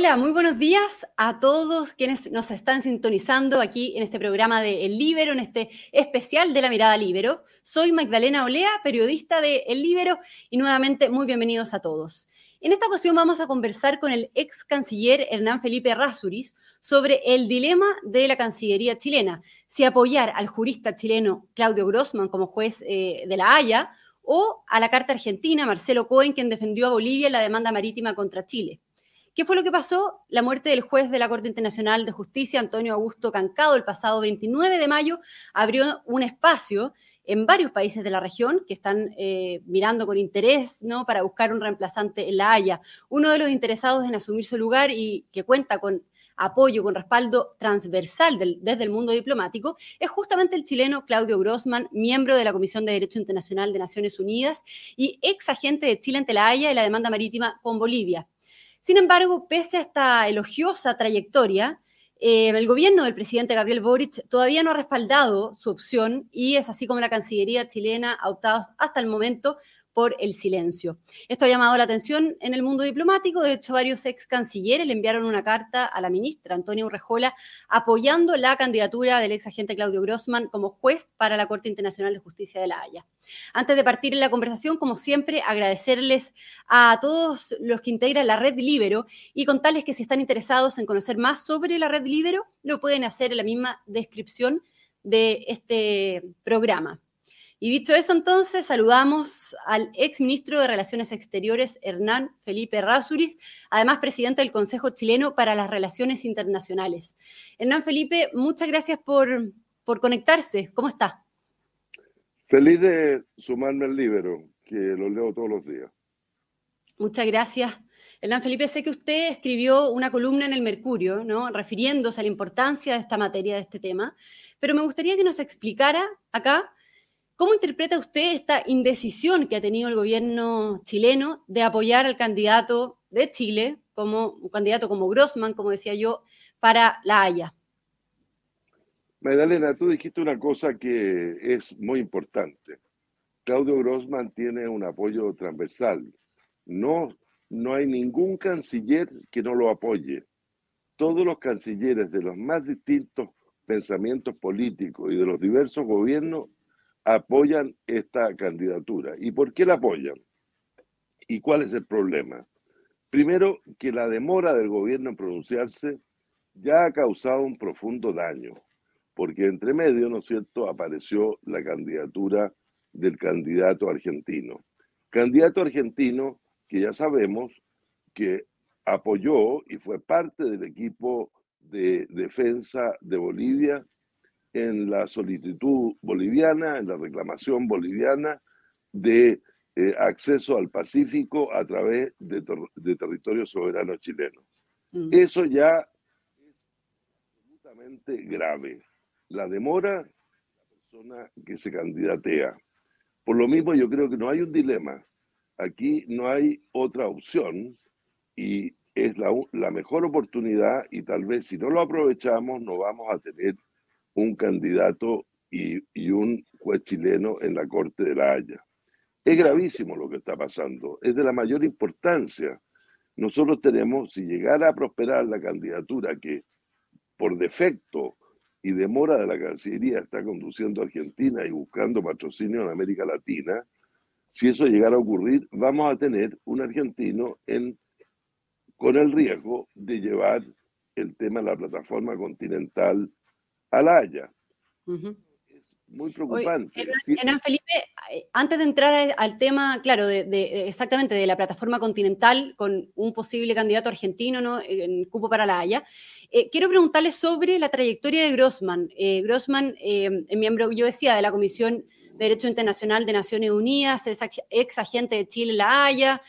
Hola, muy buenos días a todos quienes nos están sintonizando aquí en este programa de El Libero, en este especial de la mirada Libero. Soy Magdalena Olea, periodista de El Libero, y nuevamente muy bienvenidos a todos. En esta ocasión vamos a conversar con el ex canciller Hernán Felipe Rasuris sobre el dilema de la Cancillería chilena, si apoyar al jurista chileno Claudio Grossman como juez eh, de la Haya o a la Carta Argentina Marcelo Cohen, quien defendió a Bolivia en la demanda marítima contra Chile. ¿Qué fue lo que pasó? La muerte del juez de la Corte Internacional de Justicia, Antonio Augusto Cancado, el pasado 29 de mayo, abrió un espacio en varios países de la región que están eh, mirando con interés ¿no? para buscar un reemplazante en La Haya. Uno de los interesados en asumir su lugar y que cuenta con apoyo, con respaldo transversal desde el mundo diplomático, es justamente el chileno Claudio Grossman, miembro de la Comisión de Derecho Internacional de Naciones Unidas y ex agente de Chile ante la Haya y la demanda marítima con Bolivia. Sin embargo, pese a esta elogiosa trayectoria, eh, el gobierno del presidente Gabriel Boric todavía no ha respaldado su opción y es así como la Cancillería chilena ha optado hasta el momento por el silencio. Esto ha llamado la atención en el mundo diplomático. De hecho, varios ex cancilleres le enviaron una carta a la ministra Antonia Urrejola apoyando la candidatura del ex agente Claudio Grossman como juez para la Corte Internacional de Justicia de La Haya. Antes de partir en la conversación, como siempre, agradecerles a todos los que integran la red Libero y contarles que si están interesados en conocer más sobre la red Libero, lo pueden hacer en la misma descripción de este programa. Y dicho eso, entonces, saludamos al ex ministro de Relaciones Exteriores, Hernán Felipe Rasuris, además presidente del Consejo Chileno para las Relaciones Internacionales. Hernán Felipe, muchas gracias por, por conectarse. ¿Cómo está? Feliz de sumarme al libro, que lo leo todos los días. Muchas gracias. Hernán Felipe, sé que usted escribió una columna en el Mercurio, ¿no? refiriéndose a la importancia de esta materia, de este tema, pero me gustaría que nos explicara acá ¿Cómo interpreta usted esta indecisión que ha tenido el gobierno chileno de apoyar al candidato de Chile, como un candidato como Grossman, como decía yo, para la Haya? Magdalena, tú dijiste una cosa que es muy importante. Claudio Grossman tiene un apoyo transversal. No, no hay ningún canciller que no lo apoye. Todos los cancilleres de los más distintos pensamientos políticos y de los diversos gobiernos apoyan esta candidatura. ¿Y por qué la apoyan? ¿Y cuál es el problema? Primero, que la demora del gobierno en pronunciarse ya ha causado un profundo daño, porque entre medio, ¿no es cierto?, apareció la candidatura del candidato argentino. Candidato argentino que ya sabemos que apoyó y fue parte del equipo de defensa de Bolivia en la solicitud boliviana, en la reclamación boliviana de eh, acceso al Pacífico a través de, territorio soberano chileno. Mm. Eso ya es absolutamente grave. La demora la persona que se candidatea. Por lo mismo, yo creo que no hay un dilema. Aquí no hay otra opción y es la, la mejor oportunidad y tal vez si no lo aprovechamos no vamos a tener un candidato y, un juez chileno en la Corte de la Haya. Es gravísimo lo que está pasando, es de la mayor importancia. Nosotros tenemos, si llegara a prosperar la candidatura que por defecto y demora de la Cancillería está conduciendo a Argentina y buscando patrocinio en América Latina, si eso llegara a ocurrir, vamos a tener un argentino en, con el riesgo de llevar el tema de la plataforma continental a la Haya. Es muy preocupante. Hernán, Felipe, eh, antes de entrar al tema, claro, de, exactamente de la plataforma continental con un posible candidato argentino ¿no? en cupo para la Haya, eh, quiero preguntarle sobre la trayectoria de Grossman. Eh, Grossman, es miembro, yo decía, de la Comisión Derecho Internacional de Naciones Unidas, ex agente de Chile La Haya,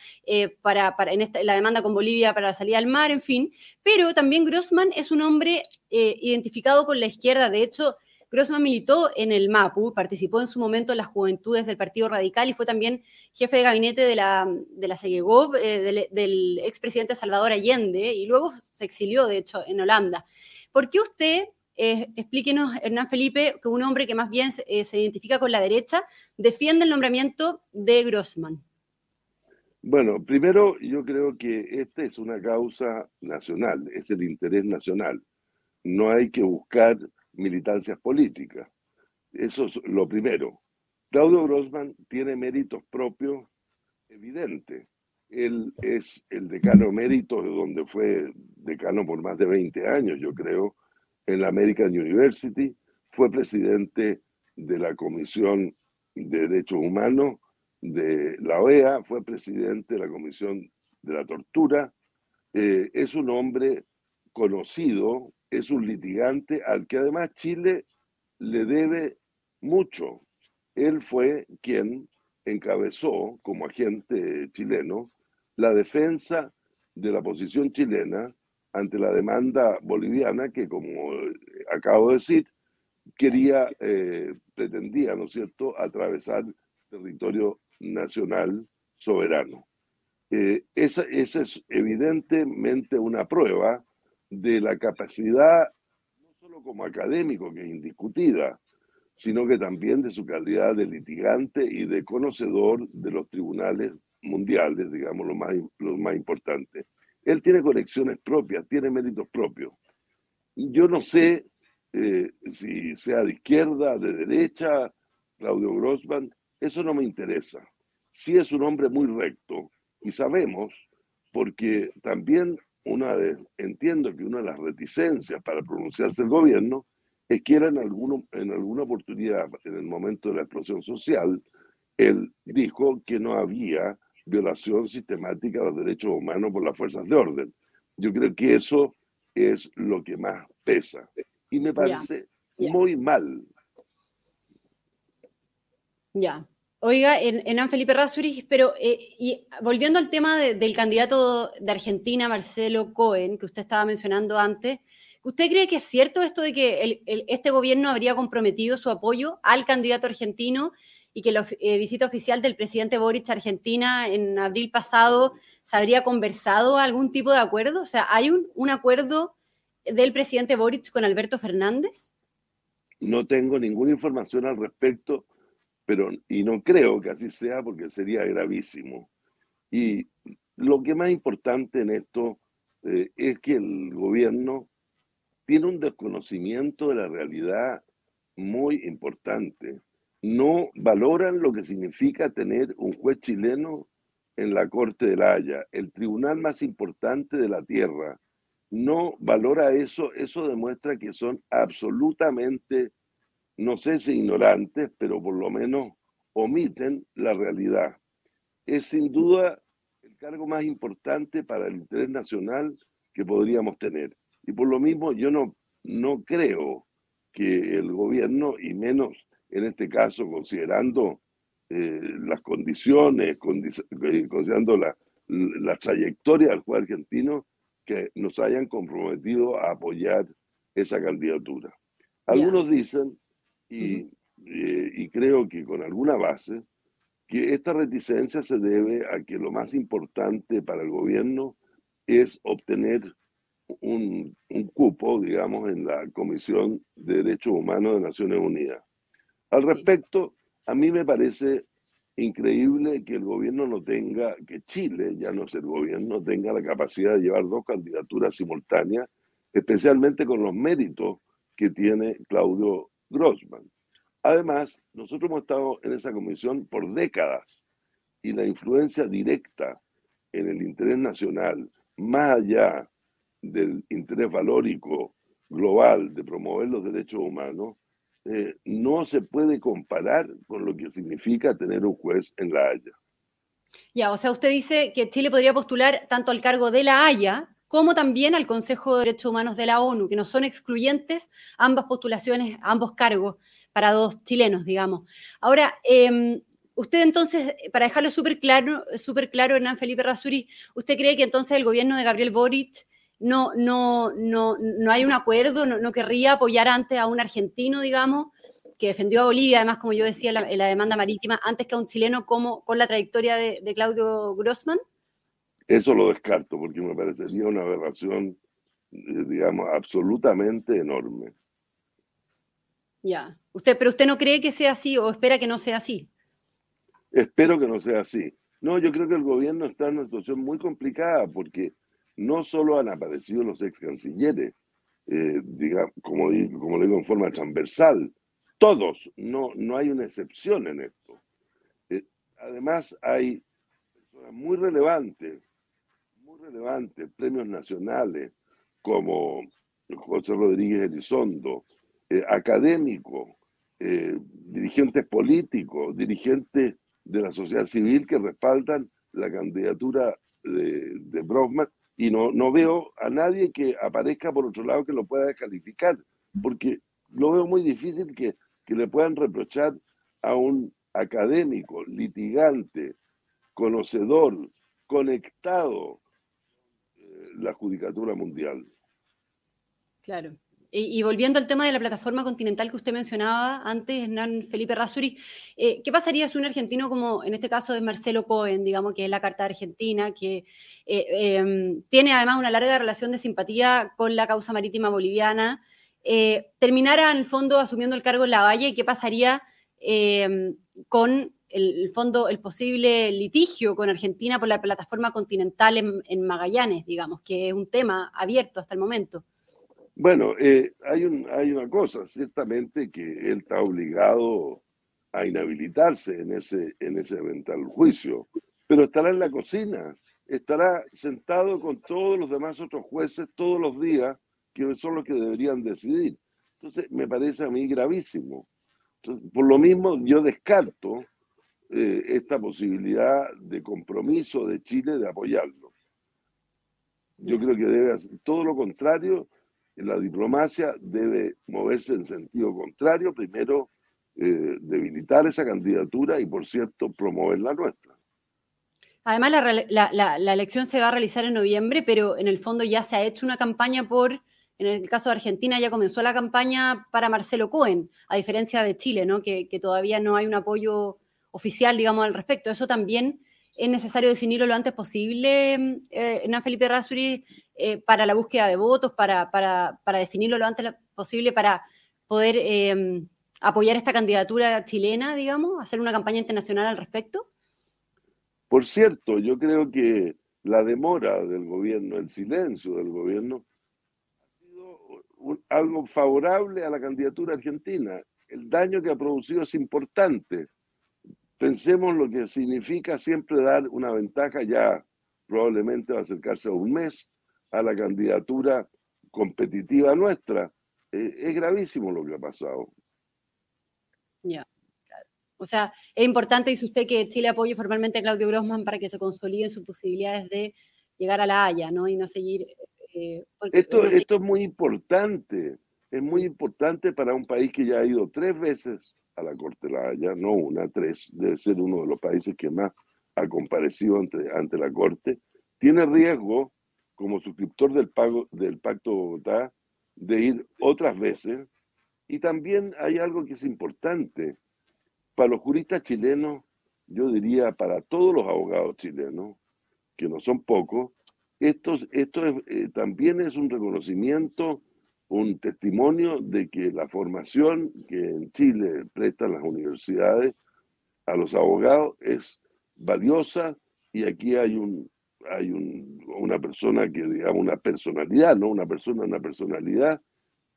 para, para, la demanda con Bolivia para la salida al mar, en fin. Pero también Grossman es un hombre identificado con la izquierda. De hecho, Grossman militó en el MAPU, participó en su momento en las juventudes del Partido Radical y fue también jefe de gabinete de la, de la CEGEGOV, eh, del, expresidente Salvador Allende, y luego se exilió, de hecho, en Holanda. ¿Por qué usted, explíquenos, Hernán Felipe, que un hombre que más bien se, eh, se identifica con la derecha, defiende el nombramiento de Grossman? Bueno, primero yo creo que esta es una causa nacional, es el interés nacional. No hay que buscar militancias políticas. Eso es lo primero. Claudio Grossman tiene méritos propios evidentes. Él es el decano mérito, donde fue decano por más de 20 años, yo creo, en la American University. Fue presidente de la Comisión de Derechos Humanos de la OEA, fue presidente de la Comisión de la Tortura. Eh, es un hombre conocido, es un litigante al que además Chile le debe mucho. Él fue quien encabezó como agente chileno la defensa de la posición chilena ante la demanda boliviana que, como acabo de decir, quería, eh, pretendía, ¿no es cierto?, atravesar territorio nacional soberano. Eh, esa, esa, es evidentemente una prueba de la capacidad, no solo como académico, que es indiscutida, sino que también de su calidad de litigante y de conocedor de los tribunales mundiales, digamos, lo más, lo más importante. Él tiene conexiones propias, tiene méritos propios. Yo no sé eh, si sea de izquierda, de derecha, Claudio Grossman, eso no me interesa. Sí es un hombre muy recto y sabemos, porque también una de, entiendo que una de las reticencias para pronunciarse el gobierno es que era en, alguna oportunidad, en el momento de la explosión social, él dijo que no había violación sistemática de los derechos humanos por las fuerzas de orden. Yo creo que eso es lo que más pesa. Y me parece muy mal. Ya. Oiga, en Felipe Razuri, pero eh, y volviendo al tema del candidato de Argentina, Marcelo Cohen, que usted estaba mencionando antes, ¿usted cree que es cierto esto de que este gobierno habría comprometido su apoyo al candidato argentino y que la eh, visita oficial del presidente Boric a Argentina en abril pasado se habría conversado algún tipo de acuerdo? O sea, ¿hay un, un acuerdo del presidente Boric con Alberto Fernández? No tengo ninguna información al respecto, pero y no creo que así sea porque sería gravísimo. Y lo que más importante en esto eh, es que el gobierno tiene un desconocimiento de la realidad muy importante no valoran lo que significa tener un juez chileno en la Corte de la Haya, el tribunal más importante de la tierra. No valora eso, eso demuestra que son absolutamente, no sé si ignorantes, pero por lo menos omiten la realidad. Es sin duda el cargo más importante para el interés nacional que podríamos tener. Y por lo mismo yo no, no creo que el gobierno, y menos en este caso considerando eh, las condiciones, eh, considerando la, la trayectoria del juez argentino, que nos hayan comprometido a apoyar esa candidatura. Algunos dicen, y, eh, y creo que con alguna base, que esta reticencia se debe a que lo más importante para el gobierno es obtener un, un, cupo, digamos, en la Comisión de Derechos Humanos de Naciones Unidas. Al respecto, a mí me parece increíble que el gobierno no tenga, que Chile, ya no es el gobierno, tenga la capacidad de llevar dos candidaturas simultáneas, especialmente con los méritos que tiene Claudio Grossman. Además, nosotros hemos estado en esa comisión por décadas y la influencia directa en el interés nacional, más allá del interés valórico global de promover los derechos humanos, eh, no se puede comparar con lo que significa tener un juez en La Haya. Ya, o sea, usted dice que Chile podría postular tanto al cargo de La Haya como también al Consejo de Derechos Humanos de la ONU, que no son excluyentes ambas postulaciones, ambos cargos para dos chilenos, digamos. Ahora, em, usted entonces, para dejarlo súper claro, súper claro, Hernán Felipe Rasuri, ¿usted cree que entonces el gobierno de Gabriel Boric no, no, no, no hay un acuerdo, no, querría apoyar antes a un argentino, digamos, que defendió a Bolivia, además, como yo decía, en la, demanda marítima, antes que a un chileno como con la trayectoria de, Claudio Grossman? Eso lo descarto, porque me parecería una aberración, eh, digamos, absolutamente enorme. Ya. Usted, pero usted no cree que sea así o espera que no sea así. Espero que no sea así. No, yo creo que el gobierno está en una situación muy complicada porque no solo han aparecido los ex cancilleres, eh, como, digo, digo en forma transversal, todos, no, no hay una excepción en esto. Eh, además, hay personas muy relevantes, muy relevantes, premios nacionales, como José Rodríguez Elizondo, eh, académicos, eh, dirigentes políticos, dirigentes de la sociedad civil que respaldan la candidatura de, de Brosman y no, no veo a nadie que aparezca por otro lado que lo pueda descalificar, porque lo veo muy difícil que, que le puedan reprochar a un académico, litigante, conocedor, conectado eh, la judicatura mundial. Claro. Y, volviendo al tema de la plataforma continental que usted mencionaba antes, Hernán Felipe Rasuri, eh, ¿qué pasaría si un argentino como en este caso es Marcelo Cohen, digamos que es la Carta de Argentina, que eh, em, tiene además una larga relación de simpatía con la causa marítima boliviana, eh, terminara en el fondo asumiendo el cargo en la Valle? ¿Qué pasaría em, con el, fondo, el posible litigio con Argentina por la plataforma continental en Magallanes, digamos, que es un tema abierto hasta el momento? Bueno, eh, hay, un, hay una cosa, ciertamente que él está obligado a inhabilitarse en ese, en ese eventual juicio, pero estará en la cocina, estará sentado con todos los demás otros jueces todos los días, que son los que deberían decidir. Entonces, me parece a mí gravísimo. por lo mismo, yo descarto eh, esta posibilidad de compromiso de Chile de apoyarlo. Yo creo que debe hacer todo lo contrario la diplomacia debe moverse en sentido contrario, primero eh, debilitar esa candidatura y, por cierto, promover la nuestra. Además, la, elección se va a realizar en noviembre, pero en el fondo ya se ha hecho una campaña por, en el caso de Argentina ya comenzó la campaña para Marcelo Cohen, a diferencia de Chile, ¿no? que, todavía no hay un apoyo oficial, digamos, al respecto. Eso también es necesario definirlo lo antes posible, eh, Felipe Rasuri, eh, para la búsqueda de votos, para, definirlo lo antes posible, para poder eh, apoyar esta candidatura chilena, digamos, hacer una campaña internacional al respecto? Por cierto, yo creo que la demora del gobierno, el silencio del gobierno, ha sido algo favorable a la candidatura argentina. El daño que ha producido es importante. Pensemos lo que significa siempre dar una ventaja, ya probablemente va a acercarse a un mes, a la candidatura competitiva nuestra. Eh, es gravísimo lo que ha pasado. Ya, O sea, es importante, dice usted, que Chile apoye formalmente a Claudio Grossman para que se consoliden sus posibilidades de llegar a la Haya, ¿no? Y no seguir... Eh, esto, esto es muy importante, es muy importante para un país que ya ha ido tres veces a la Corte de la Haya, no una, tres, debe ser uno de los países que más ha comparecido ante, ante la Corte. Tiene riesgo como suscriptor del, pago, del Pacto Bogotá de ir otras veces. Y también hay algo que es importante. Para los juristas chilenos, yo diría para todos los abogados chilenos, que no son pocos, esto, esto eh, también es un reconocimiento, un testimonio de que la formación que en Chile prestan las universidades a los abogados es valiosa y aquí hay un, hay una persona que, digamos, una personalidad, ¿no? Una persona, una personalidad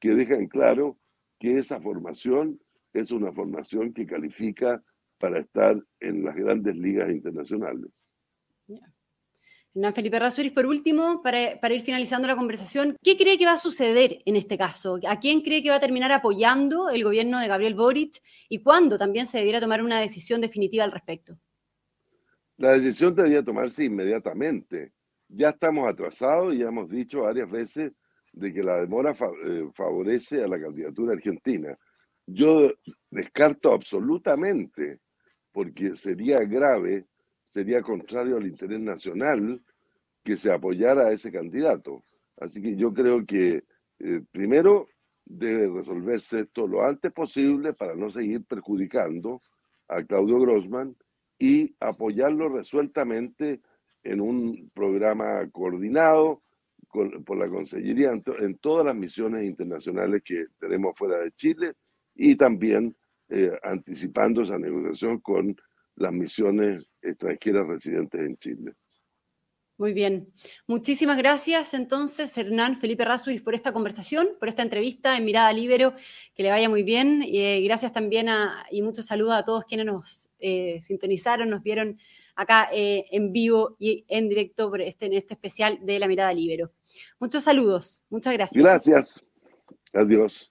que deja en claro que esa formación es una formación que califica para estar en las grandes ligas internacionales. Yeah. Felipe Rasuris, por último, para, para, ir finalizando la conversación, ¿qué cree que va a suceder en este caso? ¿A quién cree que va a terminar apoyando el gobierno de Gabriel Boric y cuándo también se debiera tomar una decisión definitiva al respecto? La decisión debería tomarse inmediatamente. Ya estamos atrasados y ya hemos dicho varias veces de que la demora eh, favorece a la candidatura argentina. Yo descarto absolutamente, porque sería grave, sería contrario al interés nacional que se apoyara a ese candidato. Así que yo creo que eh, primero debe resolverse esto lo antes posible para no seguir perjudicando a Claudio Grossman y apoyarlo resueltamente en un programa coordinado por la Consellería en, todas las misiones internacionales que tenemos fuera de Chile y también eh, anticipando esa negociación con las misiones extranjeras residentes en Chile. Muy bien. Muchísimas gracias entonces, Hernán Felipe Rasuris, por esta conversación, por esta entrevista en Mirada Libero. Que le vaya muy bien. Y eh, gracias también a, y muchos saludos a todos quienes nos eh, sintonizaron, nos vieron acá eh, en vivo y en directo este, en este especial de La Mirada Libero. Muchos saludos. Muchas gracias. Gracias. Adiós.